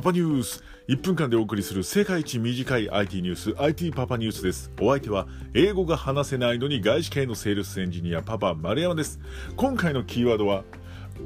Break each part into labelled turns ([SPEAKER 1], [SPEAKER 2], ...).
[SPEAKER 1] パパニュース。1分間でお送りする世界一短い IT ニュース。IT パパニュースです。お相手は英語が話せないのに外資系のセールスエンジニアパパ丸山です。今回のキーワードは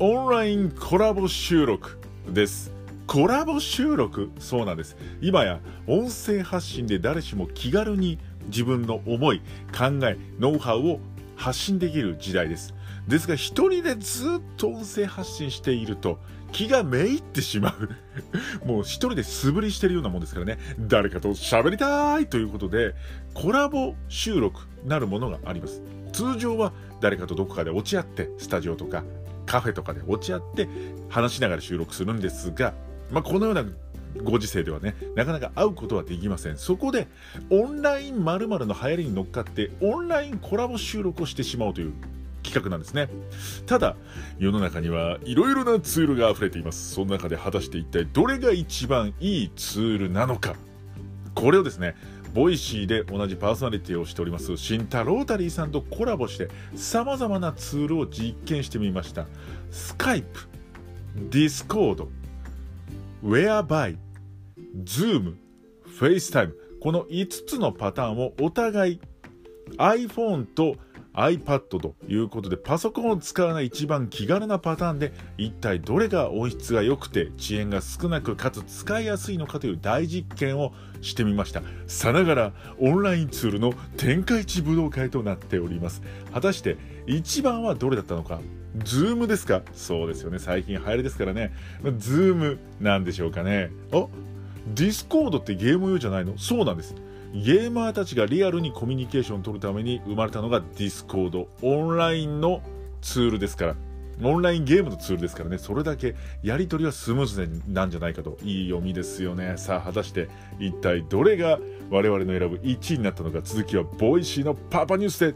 [SPEAKER 1] オンラインコラボ収録です。コラボ収録？そうなんです。今や音声発信で誰しも気軽に自分の思い考えノウハウを発信できる時代です。ですが一人でずっと音声発信していると気がめいってしまう。もう一人で素振りしてるようなもんですからね。誰かと喋りたいということでコラボ収録なるものがあります。通常は誰かとどこかで落ち合ってスタジオとかカフェとかで落ち合って話しながら収録するんですが、まあ、このようなご時世ではね、なかなか会うことはできません。そこで、オンライン〇〇の流行りに乗っかって、オンラインコラボ収録をしてしまおうという企画なんですね。ただ、世の中にはいろいろなツールが溢れています。その中で果たして一体どれが一番いいツールなのか。これをですね、 Voicy で同じパーソナリティをしておりますしんたろーたりーさんとコラボして様々なツールを実験してみました。 Skype、Discord、Whereby、Zoom、FaceTime、この5つのパターンをお互い iPhone と iPad ということでパソコンを使わない一番気軽なパターンで一体どれが音質が良くて遅延が少なくかつ使いやすいのかという大実験をしてみました。さながらオンラインツールの天下一武道会となっております。果たして一番はどれだったのか。 Zoom ですか？そうですよね。最近流行りですからね。 Zoom なんでしょうかね。あ Discord ってゲーム用じゃないの？そうなんです。ゲーマーたちがリアルにコミュニケーションを取るために生まれたのが Discord オンラインのツールですから。オンラインゲームのツールですからね。それだけやり取りはスムーズなんじゃないかといい読みですよね。さあ果たして一体どれが我々の選ぶ1位になったのか。続きは Voicy のパパニュースで